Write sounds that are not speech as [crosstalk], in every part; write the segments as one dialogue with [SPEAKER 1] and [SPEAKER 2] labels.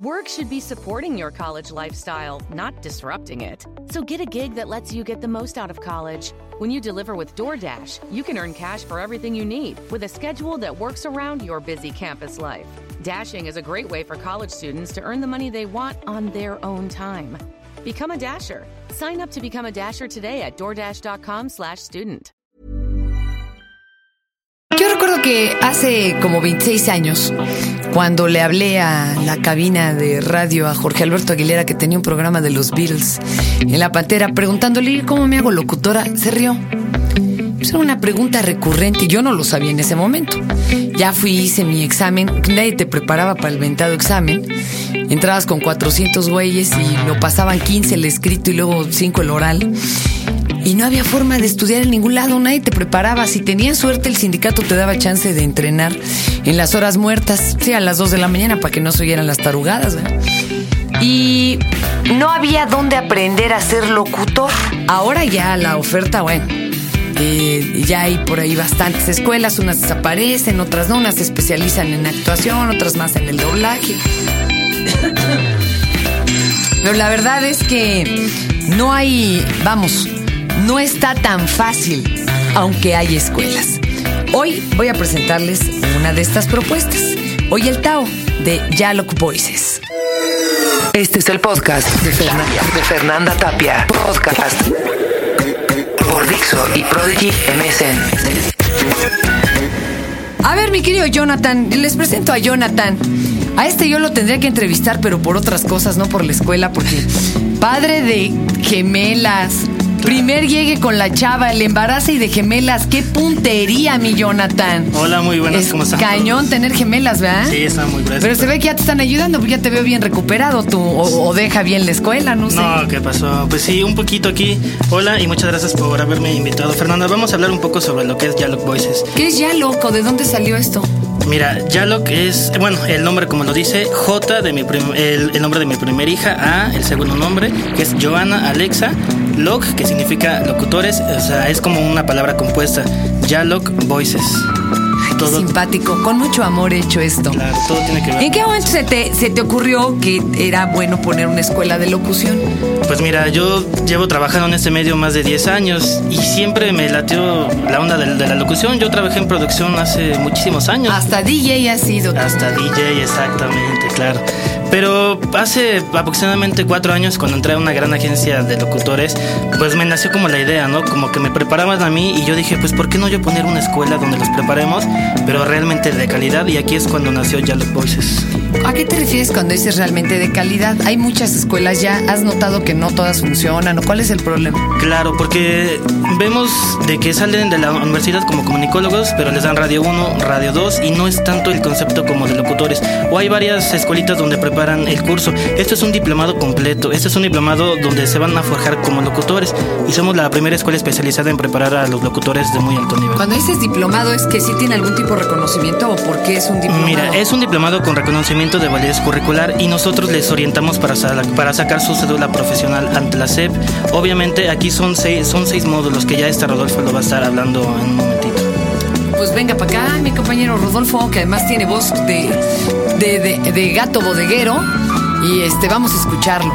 [SPEAKER 1] Work should be supporting your college lifestyle, not disrupting it. So get a gig that lets you get the most out of college. When you deliver with DoorDash, you can earn cash for everything you need with a schedule that works around your busy campus life. Dashing is a great way for college students to earn the money they want on their own time. Become a Dasher. Sign up to become a Dasher today at DoorDash.com slash student.
[SPEAKER 2] Yo recuerdo que hace como 26 años, cuando le hablé a la cabina de radio a Jorge Alberto Aguilera, que tenía un programa de los Beatles en la pantera, preguntándole cómo me hago locutora, se rió. Pues era una pregunta recurrente y yo no lo sabía en ese momento. Ya fui, hice mi examen, nadie te preparaba para el ventado examen. Entrabas con 400 güeyes y lo pasaban 15 el escrito y luego 5 el oral. Y no había forma de estudiar en ningún lado, nadie te preparaba. Si tenías suerte, el sindicato te daba chance de entrenar en las horas muertas, sí, a las 2 de la mañana, para que no se oyeran las tarugadas. Y no había dónde aprender a ser locutor. Ahora ya la oferta, bueno, eh, ya hay por ahí bastantes escuelas, unas desaparecen, otras no, unas se especializan en actuación, otras más en el doblaje. [laughs] Pero la verdad es que no hay, vamos, no está tan fácil, aunque hay escuelas. Hoy voy a presentarles una de estas propuestas. Hoy el Tao de Yalok Voices. Este es el podcast de, Fernan- de Fernanda Tapia. Podcast por Dixo y Prodigy MSN. A ver, mi querido Jonathan, les presento a Jonathan. A este yo lo tendría que entrevistar, pero por otras cosas, no por la escuela, porque padre de gemelas. Primer llegue con la chava, el embarazo y de gemelas. ¡Qué puntería, mi Jonathan!
[SPEAKER 3] Hola, muy buenas,
[SPEAKER 2] Es
[SPEAKER 3] ¿cómo están?
[SPEAKER 2] cañón tener gemelas, ¿verdad?
[SPEAKER 3] Sí, están muy gruesas.
[SPEAKER 2] Pero se ve que ya te están ayudando, porque ya te veo bien recuperado tú, o, o deja bien la escuela, no sé.
[SPEAKER 3] No, ¿qué pasó? Pues sí, un poquito aquí. Hola y muchas gracias por haberme invitado. Fernanda, vamos a hablar un poco sobre lo que es Yalok Voices.
[SPEAKER 2] ¿Qué es ya loco? ¿De dónde salió esto?
[SPEAKER 3] Mira, Yalok es, bueno, el nombre como lo dice, J de mi prim- el, el nombre de mi primera hija, A, el segundo nombre, que es Joana Alexa, Lok, que significa locutores, o sea, es como una palabra compuesta, Yalok Voices.
[SPEAKER 2] Qué
[SPEAKER 3] Todo,
[SPEAKER 2] simpático, con mucho amor hecho esto.
[SPEAKER 3] claro, todo tiene que ver.
[SPEAKER 2] ¿En qué momento se te, se te ocurrió que era bueno poner una escuela de locución?
[SPEAKER 3] Pues mira, yo llevo trabajando en este medio más de 10 años y siempre me latió la onda de, de la locución. Yo trabajé en producción hace muchísimos años.
[SPEAKER 2] Hasta DJ ha sido.
[SPEAKER 3] Hasta DJ, exactamente, claro. Pero hace aproximadamente cuatro años, cuando entré a una gran agencia de locutores, pues me nació como la idea, ¿no? Como que me preparaban a mí y yo dije, pues ¿por qué no yo poner una escuela donde los preparemos, pero realmente de calidad? Y aquí es cuando nació Yalok Voices.
[SPEAKER 2] ¿A qué te refieres cuando dices realmente de calidad? Hay muchas escuelas ya, ¿has notado que no todas funcionan o cuál es el problema?
[SPEAKER 3] Claro, porque vemos de que salen de la universidad como comunicólogos, pero les dan radio 1, radio 2 y no es tanto el concepto como de locutores. O hay varias escuelitas donde preparan el curso. Esto es un diplomado completo, este es un diplomado donde se van a forjar como locutores y somos la primera escuela especializada en preparar a los locutores de muy alto nivel.
[SPEAKER 2] Cuando dices diplomado, ¿es que sí tiene algún tipo de reconocimiento o por qué es un diplomado?
[SPEAKER 3] Mira, es un diplomado con reconocimiento de validez curricular y nosotros les orientamos para, para sacar su cédula profesional ante la SEP. Obviamente aquí son seis, son seis módulos que ya este Rodolfo lo va a estar hablando en un momentito.
[SPEAKER 2] Pues venga para acá, mi compañero Rodolfo, que además tiene voz de, de, de- de gato bodeguero. Y este, vamos a escucharlo.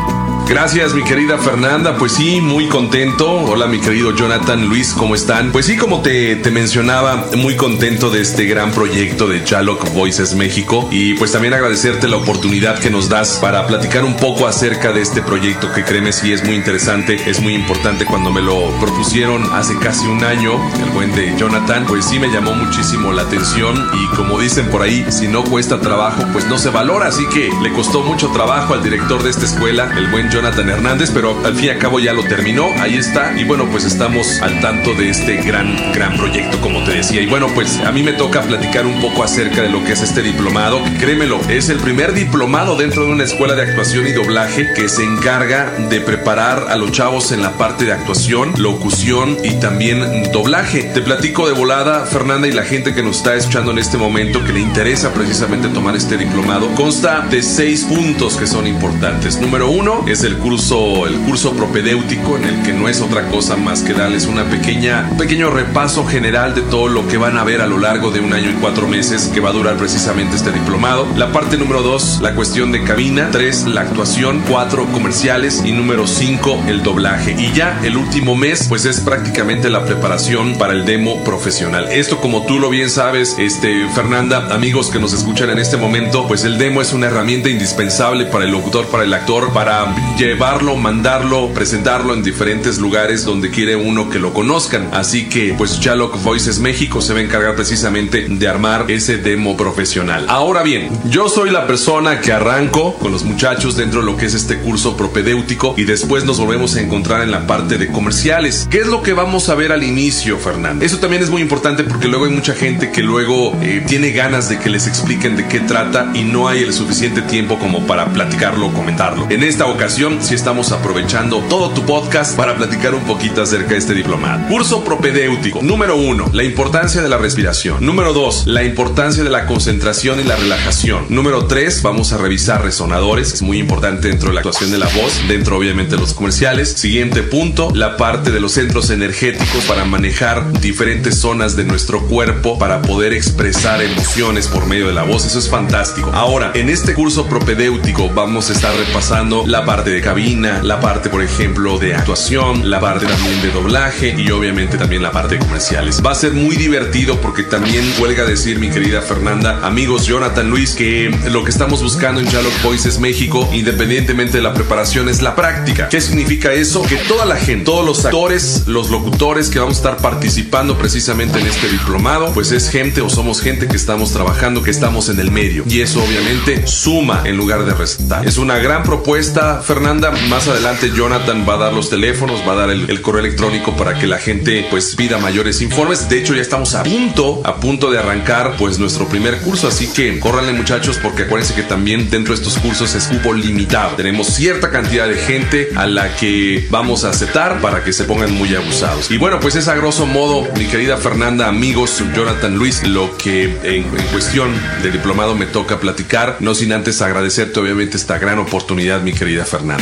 [SPEAKER 4] Gracias, mi querida Fernanda. Pues sí, muy contento. Hola, mi querido Jonathan, Luis, ¿cómo están? Pues sí, como te, te mencionaba, muy contento de este gran proyecto de Chaloc Voices México. Y pues también agradecerte la oportunidad que nos das para platicar un poco acerca de este proyecto que créeme sí es muy interesante, es muy importante cuando me lo propusieron hace casi un año, el buen de Jonathan, pues sí me llamó muchísimo la atención y como dicen por ahí, si no cuesta trabajo, pues no se valora, así que le costó mucho trabajo al director de esta escuela, el buen Jonathan Hernández, pero al fin y al cabo ya lo terminó, ahí está, y bueno, pues estamos al tanto de este gran, gran proyecto, como te decía, y bueno, pues a mí me toca platicar un poco acerca de lo que es este diplomado, créemelo, es el primer diplomado dentro de una escuela de actuación y doblaje que se encarga de preparar a los chavos en la parte de actuación, locución y también doblaje. Te platico de volada, Fernanda, y la gente que nos está escuchando en este momento que le interesa precisamente tomar este diplomado, consta de seis puntos que son importantes. Número uno es el curso, el curso propedéutico en el que no es otra cosa más que darles una pequeña, un pequeño repaso general de todo lo que van a ver a lo largo de un año y cuatro meses que va a durar precisamente este diplomado. La parte número dos, la cuestión de cabina. Tres, la actuación. Cuatro, comerciales. Y número cinco, el doblaje. Y ya el último mes, pues es prácticamente la preparación para el demo profesional. Esto, como tú lo bien sabes, este, Fernanda, amigos que nos escuchan en este momento, pues el demo es una herramienta indispensable para el locutor, para el actor, para llevarlo, mandarlo, presentarlo en diferentes lugares donde quiere uno que lo conozcan. Así que, pues Shallock Voices México se va a encargar precisamente de armar ese demo profesional. Ahora bien, yo soy la persona que arranco con los muchachos dentro de lo que es este curso propedéutico y después nos volvemos a encontrar en la parte de comerciales. ¿Qué es lo que vamos a ver al inicio, Fernando? Eso también es muy importante porque luego hay mucha gente que luego eh, tiene ganas de que les expliquen de qué trata y no hay el suficiente tiempo como para platicarlo o comentarlo. En esta ocasión sí estamos aprovechando todo tu podcast para platicar un poquito acerca de este diplomado. Curso propedéutico. Número uno, la importancia de la respiración. Número dos, la importancia de la concentración y la relajación. Número tres, vamos a revisar resonadores. Es muy importante dentro de la actuación de la voz, dentro obviamente de los comerciales. Siguiente punto, la parte de los centros energéticos para manejar diferentes zonas de nuestro cuerpo para poder expresar emociones por medio de la voz. Eso es fantástico. Ahora, en este curso propedéutico vamos a estar repasando la parte de cabina, la parte, por ejemplo, de actuación, la parte también de doblaje y obviamente también la parte de comerciales. Va a ser muy divertido porque también huelga decir, mi querida Fernanda, amigos Jonathan Luis, que lo que estamos buscando en Shallock Voices México, independientemente de la preparación, es la práctica. ¿Qué significa eso? Que toda la gente, todos los actores, los locutores que vamos a estar participando precisamente en este diplomado, pues es gente o somos gente que estamos trabajando, que estamos en el medio. Y eso obviamente suma en lugar de restar. Es una gran propuesta, Fernanda. Más adelante Jonathan va a dar los teléfonos, va a dar el, el correo electrónico para que la gente pues pida mayores informes. De hecho, ya estamos a punto, a punto de arrancar pues nuestro primer curso. Así que córranle muchachos porque acuérdense que también dentro de estos cursos es cupo limitado. Tenemos cierta cantidad de gente a la que vamos a aceptar para que se pongan muy abusados. Y bueno, pues es a grosso modo, mi querida Fernanda, amigos, Jonathan Luis, lo que en, en cuestión de diplomado me toca platicar. No sin antes agradecerte obviamente esta gran oportunidad, mi querida Fernanda.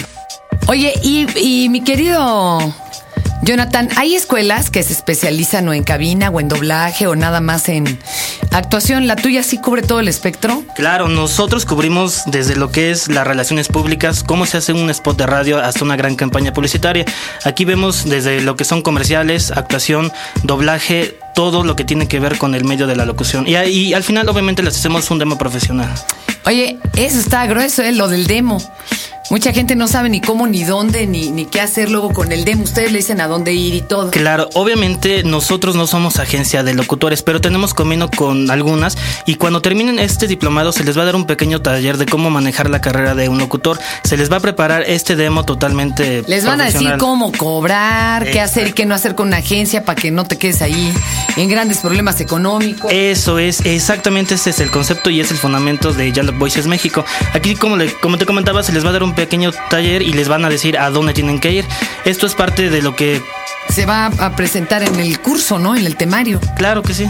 [SPEAKER 2] Oye, y, y mi querido Jonathan, ¿hay escuelas que se especializan o en cabina o en doblaje o nada más en actuación? ¿La tuya sí cubre todo el espectro?
[SPEAKER 3] Claro, nosotros cubrimos desde lo que es las relaciones públicas, cómo se hace un spot de radio hasta una gran campaña publicitaria. Aquí vemos desde lo que son comerciales, actuación, doblaje, todo lo que tiene que ver con el medio de la locución. Y, y al final obviamente les hacemos un demo profesional.
[SPEAKER 2] Oye, eso está grueso, ¿eh? lo del demo. Mucha gente no sabe ni cómo, ni dónde, ni, ni qué hacer luego con el demo. Ustedes le dicen a dónde ir y todo.
[SPEAKER 3] Claro, obviamente nosotros no somos agencia de locutores, pero tenemos convenio con algunas y cuando terminen este diplomado se les va a dar un pequeño taller de cómo manejar la carrera de un locutor. Se les va a preparar este demo totalmente.
[SPEAKER 2] Les van a decir cómo cobrar, qué hacer y qué no hacer con una agencia para que no te quedes ahí en grandes problemas económicos.
[SPEAKER 3] Eso es, exactamente ese es el concepto y es el fundamento de Yellow Voices México. Aquí, como, le- como te comentaba, se les va a dar un pequeño taller y les van a decir a dónde tienen que ir. Esto es parte de lo que,
[SPEAKER 2] Se va a presentar en el curso, ¿no? En el temario.
[SPEAKER 3] claro que sí.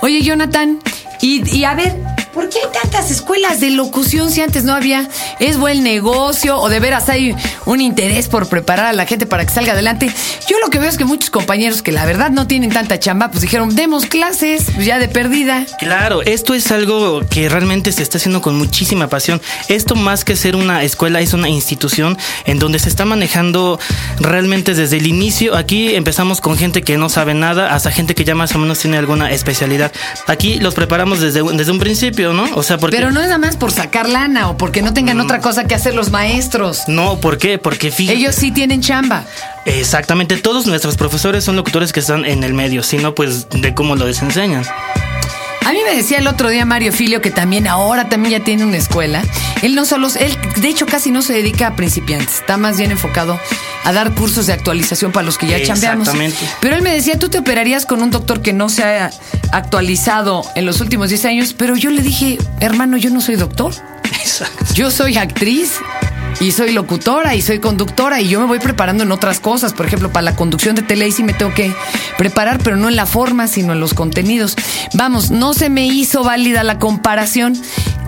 [SPEAKER 2] Oye, Jonathan, y, y a ver, ¿por qué hay tantas escuelas de locución si antes no había? ¿Es buen negocio o de veras hay un interés por preparar a la gente para que salga adelante? Yo lo que veo es que muchos compañeros que la verdad no tienen tanta chamba, pues dijeron, demos clases, pues ya de perdida.
[SPEAKER 3] Claro, esto es algo que realmente se está haciendo con muchísima pasión. Esto más que ser una escuela es una institución en donde se está manejando realmente desde el inicio. Aquí empezamos con gente que no sabe nada hasta gente que ya más o menos tiene alguna especialidad. Aquí los preparamos desde, desde un principio, ¿no? O sea, porque...
[SPEAKER 2] Pero no es nada más por sacar lana o porque no tengan otra cosa que hacer los maestros.
[SPEAKER 3] No, ¿por qué? Porque fíjate.
[SPEAKER 2] Ellos sí tienen chamba.
[SPEAKER 3] Exactamente, todos nuestros profesores son locutores que están en el medio, sino pues de cómo lo desenseñan.
[SPEAKER 2] A mí me decía el otro día Mario Filio que también ahora también ya tiene una escuela. Él no solo, él de hecho casi no se dedica a principiantes, está más bien enfocado a dar cursos de actualización para los que ya chambeamos.
[SPEAKER 3] Exactamente.
[SPEAKER 2] Pero él me decía, tú te operarías con un doctor que no se ha actualizado en los últimos 10 años, pero yo le dije, hermano, yo no soy doctor,
[SPEAKER 3] Exacto.
[SPEAKER 2] yo soy actriz. Y soy locutora y soy conductora y yo me voy preparando en otras cosas. Por ejemplo, para la conducción de tele ahí sí me tengo que preparar, pero no en la forma, sino en los contenidos. Vamos, no se me hizo válida la comparación.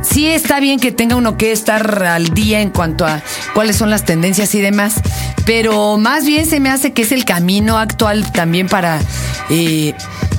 [SPEAKER 2] sí está bien que tenga uno que estar al día en cuanto a cuáles son las tendencias y demás, pero más bien se me hace que es el camino actual también para, eh,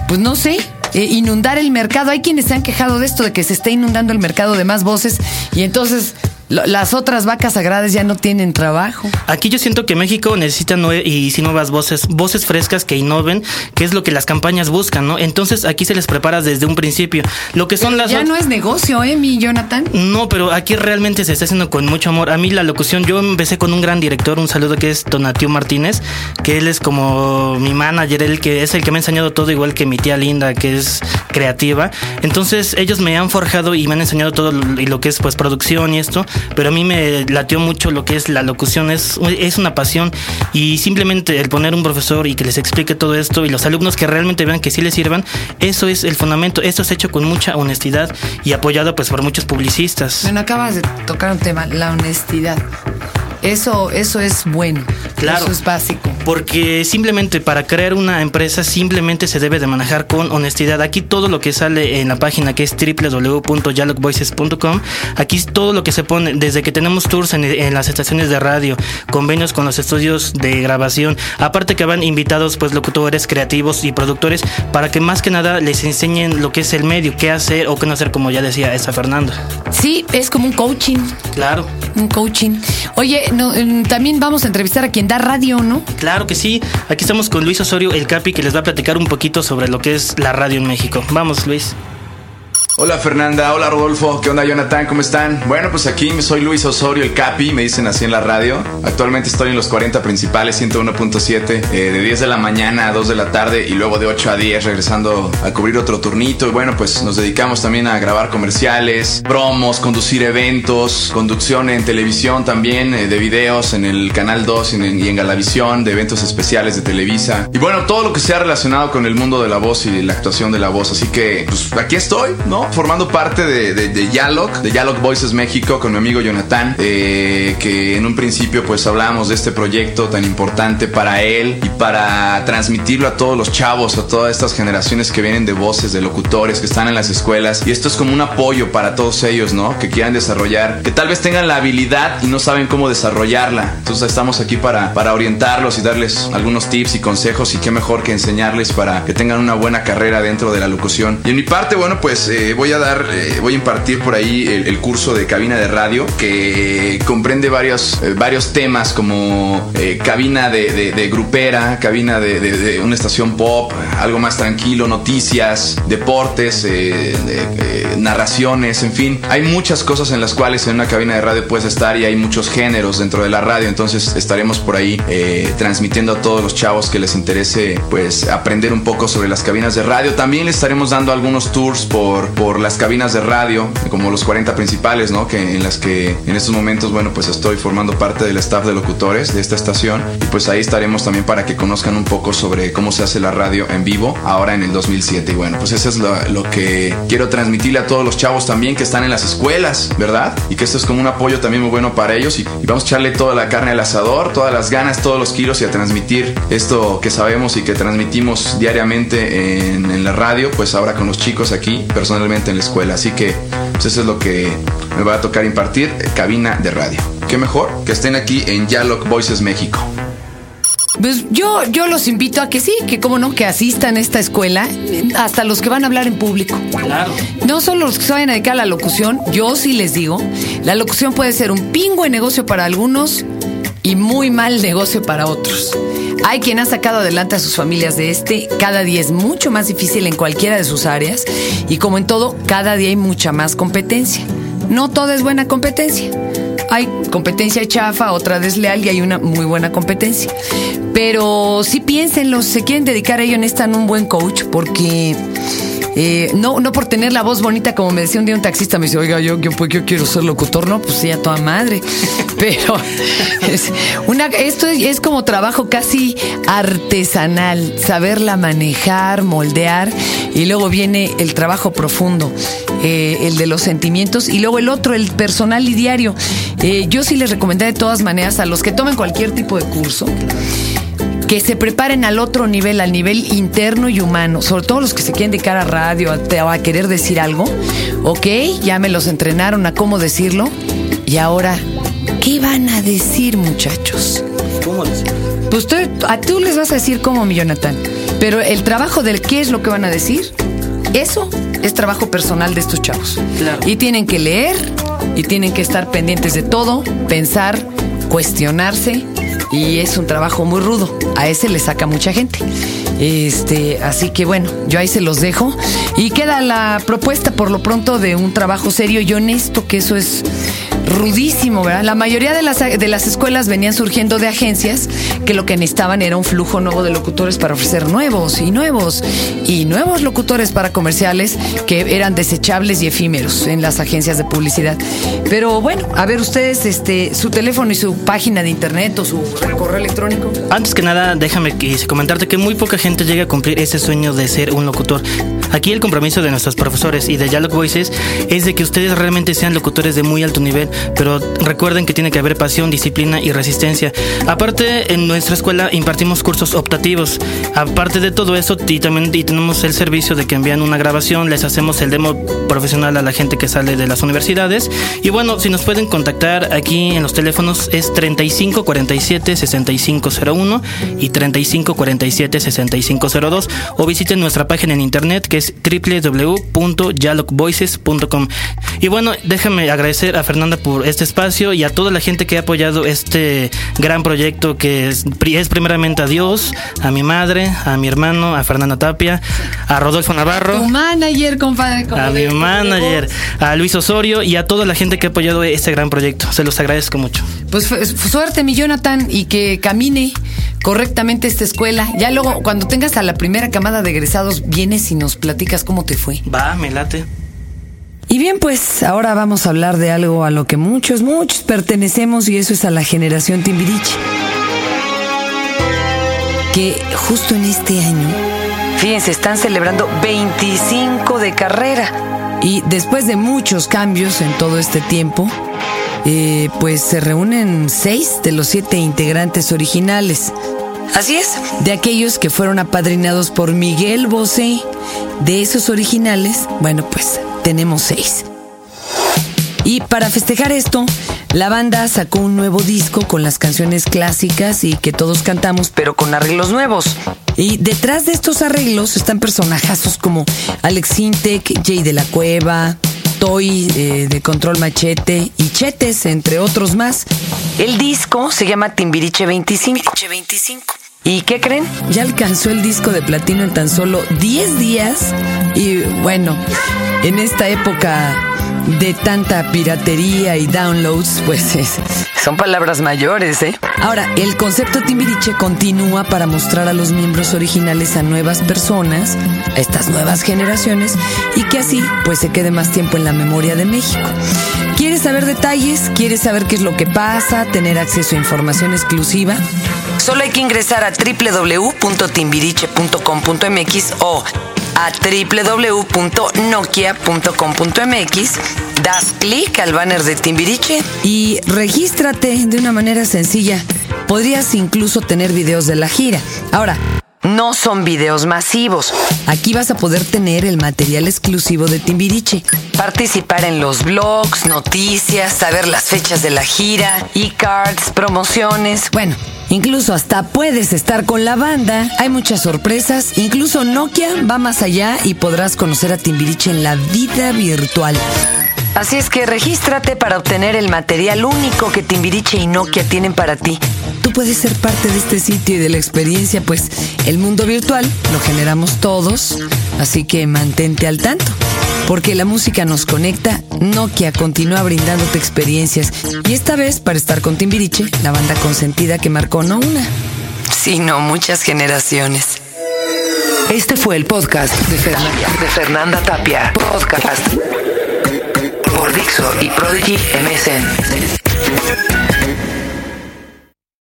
[SPEAKER 2] pues no sé, eh, inundar el mercado. Hay quienes se han quejado de esto, de que se está inundando el mercado de más voces y entonces las otras vacas sagradas ya no tienen trabajo.
[SPEAKER 3] Aquí yo siento que México necesita nueve, y si nuevas voces, voces frescas que innoven, que es lo que las campañas buscan, ¿no? Entonces aquí se les prepara desde un principio. Lo que son las
[SPEAKER 2] ya no es negocio, ¿eh, mi Jonathan?
[SPEAKER 3] No, pero aquí realmente se está haciendo con mucho amor. A mí la locución, yo empecé con un gran director, un saludo que es Donatio Martínez, que él es como mi manager, el que es el que me ha enseñado todo, igual que mi tía Linda, que es creativa. Entonces ellos me han forjado y me han enseñado todo y lo que es pues producción y esto pero a mí me latió mucho lo que es la locución, es, es una pasión y simplemente el poner un profesor y que les explique todo esto y los alumnos que realmente vean que sí les sirvan, eso es el fundamento, esto es hecho con mucha honestidad y apoyado pues por muchos publicistas.
[SPEAKER 2] Bueno, acabas de tocar un tema, la honestidad. Eso, eso es bueno.
[SPEAKER 3] Claro.
[SPEAKER 2] Eso es básico.
[SPEAKER 3] Porque simplemente para crear una empresa simplemente se debe de manejar con honestidad. Aquí todo lo que sale en la página que es www.dialogvoices.com, aquí todo lo que se pone, desde que tenemos tours en, las estaciones de radio, convenios con los estudios de grabación, aparte que van invitados pues locutores, creativos y productores para que más que nada les enseñen lo que es el medio, qué hacer o qué no hacer, como ya decía esta Fernanda.
[SPEAKER 2] Sí, es como un coaching.
[SPEAKER 3] Claro.
[SPEAKER 2] Un coaching. Oye, Mm, también vamos a entrevistar a quien da radio, ¿no?
[SPEAKER 3] Claro que sí. Aquí estamos con Luis Osorio, el Capi, que les va a platicar un poquito sobre lo que es la radio en México. Vamos, Luis.
[SPEAKER 5] Hola Fernanda, hola Rodolfo, ¿qué onda Jonathan? ¿Cómo están? Bueno, pues aquí soy Luis Osorio, el Capi, me dicen así en la radio. Actualmente estoy en los 40 principales, 101.7, eh, de 10 de la mañana a 2 de la tarde y luego de 8 a 10 regresando a cubrir otro turnito. Y bueno, pues nos dedicamos también a grabar comerciales, promos, conducir eventos, conducción en televisión también, eh, de videos en el Canal 2 y en, y en Galavisión, de eventos especiales de Televisa. Y bueno, todo lo que sea relacionado con el mundo de la voz y la actuación de la voz. Así que, pues aquí estoy, ¿no? Formando parte de, de, de Yalog, de Yalog Voices México, con mi amigo Jonathan, eh, que en un principio pues hablábamos de este proyecto tan importante para él y para transmitirlo a todos los chavos, a todas estas generaciones que vienen de voces, de locutores, que están en las escuelas. Y esto es como un apoyo para todos ellos, ¿no? Que quieran desarrollar, que tal vez tengan la habilidad y no saben cómo desarrollarla. Entonces estamos aquí para, para orientarlos y darles algunos tips y consejos y qué mejor que enseñarles para que tengan una buena carrera dentro de la locución. Y en mi parte, bueno, pues... Eh, voy a dar, eh, voy a impartir por ahí el, curso de cabina de radio que comprende varios, eh, varios temas como eh, cabina de, grupera, cabina de, una estación pop, algo más tranquilo, noticias, deportes, narraciones, en fin. Hay muchas cosas en las cuales en una cabina de radio puedes estar y hay muchos géneros dentro de la radio, entonces estaremos por ahí transmitiendo a todos los chavos que les interese pues aprender un poco sobre las cabinas de radio. También les estaremos dando algunos tours por por las cabinas de radio, como los 40 principales, ¿no? Que en las que en estos momentos, bueno, pues estoy formando parte del staff de locutores de esta estación y pues ahí estaremos también para que conozcan un poco sobre cómo se hace la radio en vivo ahora en el 2007 y bueno, pues eso es lo, que quiero transmitirle a todos los chavos también que están en las escuelas, ¿verdad? Y que esto es como un apoyo también muy bueno para ellos y, vamos a echarle toda la carne al asador, todas las ganas, todos los kilos y a transmitir esto que sabemos y que transmitimos diariamente en, en la radio, pues ahora con los chicos aquí personalmente en la escuela. Así que pues eso es lo que me va a tocar impartir, eh, cabina de radio. Qué mejor que estén aquí en Yalog Voices México.
[SPEAKER 2] Pues yo, yo los invito a que sí, que como no, que asistan a esta escuela, hasta los que van a hablar en público.
[SPEAKER 3] Claro.
[SPEAKER 2] No solo los que se vayan a dedicar a la locución, yo sí les digo, la locución puede ser un pingo de negocio para algunos y muy mal negocio para otros. Hay quien ha sacado adelante a sus familias de este. Cada día es mucho más difícil en cualquiera de sus áreas y como en todo, cada día hay mucha más competencia. No todo es buena competencia. Hay competencia chafa, otra desleal y hay una muy buena competencia. Pero sí piénsenlo, se quieren dedicar a ello, necesitan un buen coach porque eh, no, no por tener la voz bonita, como me decía un día un taxista, me dice, oiga, yo, yo, pues, yo quiero ser locutor, no, pues sí, a toda madre. [laughs] Pero una, esto es, como trabajo casi artesanal, saberla manejar, moldear, y luego viene el trabajo profundo, eh, el de los sentimientos, y luego el otro, el personal y diario. Eh, yo sí les recomendé de todas maneras a los que tomen cualquier tipo de curso que se preparen al otro nivel, al nivel interno y humano, sobre todo los que se quieren dedicar a radio a, a querer decir algo. Ok, ya me los entrenaron a cómo decirlo. Y ahora, ¿qué van a decir, muchachos?
[SPEAKER 3] ¿Cómo decir?
[SPEAKER 2] Pues tú, a tú les vas a decir cómo, mi Jonathan. Pero el trabajo del qué es lo que van a decir, eso es trabajo personal de estos chavos.
[SPEAKER 3] Claro.
[SPEAKER 2] Y tienen que leer, y tienen que estar pendientes de todo, pensar, cuestionarse, y es un trabajo muy rudo. A ese le saca mucha gente. Este, así que bueno, yo ahí se los dejo. Y queda la propuesta por lo pronto de un trabajo serio y honesto, que eso es rudísimo, ¿verdad? La mayoría de las, de las escuelas venían surgiendo de agencias que lo que necesitaban era un flujo nuevo de locutores para ofrecer nuevos y nuevos y nuevos locutores para comerciales que eran desechables y efímeros en las agencias de publicidad. Pero bueno, a ver ustedes, este, su teléfono y su página de internet o su correo electrónico.
[SPEAKER 3] Antes que nada, déjame comentarte que muy poca gente llega a cumplir ese sueño de ser un locutor. Aquí el compromiso de nuestros profesores y de Dialog Voices es de que ustedes realmente sean locutores de muy alto nivel, pero recuerden que tiene que haber pasión, disciplina y resistencia. Aparte, en nuestra escuela impartimos cursos optativos. Aparte de todo eso, y también y tenemos el servicio de que envían una grabación, les hacemos el demo profesional a la gente que sale de las universidades. Y bueno, si nos pueden contactar aquí en los teléfonos es 35 47 6501 y 35 47 6502 o visiten nuestra página en internet que es www.dialogvoices.com. Y bueno, déjame agradecer a Fernanda por este espacio y a toda la gente que ha apoyado este gran proyecto que es, es primeramente a Dios, a mi madre, a mi hermano, a Fernanda Tapia, a Rodolfo Navarro.
[SPEAKER 2] Tu manager, compadre.
[SPEAKER 3] A mi manager, a Luis Osorio y a toda la gente que ha apoyado este gran proyecto. Se los agradezco mucho.
[SPEAKER 2] Pues suerte, mi Jonathan, y que camine correctamente esta escuela. Ya luego, cuando tengas a la primera camada de egresados, vienes y nos platicas cómo te fue.
[SPEAKER 3] Va, me late.
[SPEAKER 2] Y bien, pues ahora vamos a hablar de algo a lo que muchos, muchos pertenecemos y eso es a la generación Timbiriche. Que justo en este año, fíjense, están celebrando 25 de carrera. Y después de muchos cambios en todo este tiempo, eh, pues se reúnen seis de los siete integrantes originales. Así es, de aquellos que fueron apadrinados por Miguel Bosé. De esos originales, bueno, pues tenemos seis. Y para festejar esto, la banda sacó un nuevo disco con las canciones clásicas y que todos cantamos, pero con arreglos nuevos. Y detrás de estos arreglos están personajazos como Alex Sintek, Jay de la Cueva, Toy eh, de Control Machete y Chetes, entre otros más. El disco se llama Timbiriche 25. ¿Y qué creen? Ya alcanzó el disco de platino en tan solo 10 días. Y bueno, en esta época de tanta piratería y downloads, pues es- son palabras mayores, ¿eh? Ahora, el concepto Timbiriche continúa para mostrar a los miembros originales a nuevas personas, a estas nuevas generaciones, y que así pues se quede más tiempo en la memoria de México. ¿Quieres saber detalles? ¿Quieres saber qué es lo que pasa? ¿Tener acceso a información exclusiva? Solo hay que ingresar a www.timbiriche.com.mx o a www.nokia.com.mx, das clic al banner de Timbiriche y regístrate de una manera sencilla. Podrías incluso tener videos de la gira. Ahora, no son videos masivos. Aquí vas a poder tener el material exclusivo de Timbiriche, participar en los blogs, noticias, saber las fechas de la gira, e-cards, promociones. Bueno, incluso hasta puedes estar con la banda. Hay muchas sorpresas. Incluso Nokia va más allá y podrás conocer a Timbiriche en la vida virtual. Así es que regístrate para obtener el material único que Timbiriche y Nokia tienen para ti. Tú puedes ser parte de este sitio y de la experiencia, pues el mundo virtual lo generamos todos, así que mantente al tanto. Porque la música nos conecta, Nokia continúa brindándote experiencias y esta vez para estar con Timbiriche, la banda consentida que marcó no una, sino muchas generaciones. Este fue el podcast de Fernanda, de Fernanda Tapia. Podcast por Dixo y Prodigy MSN.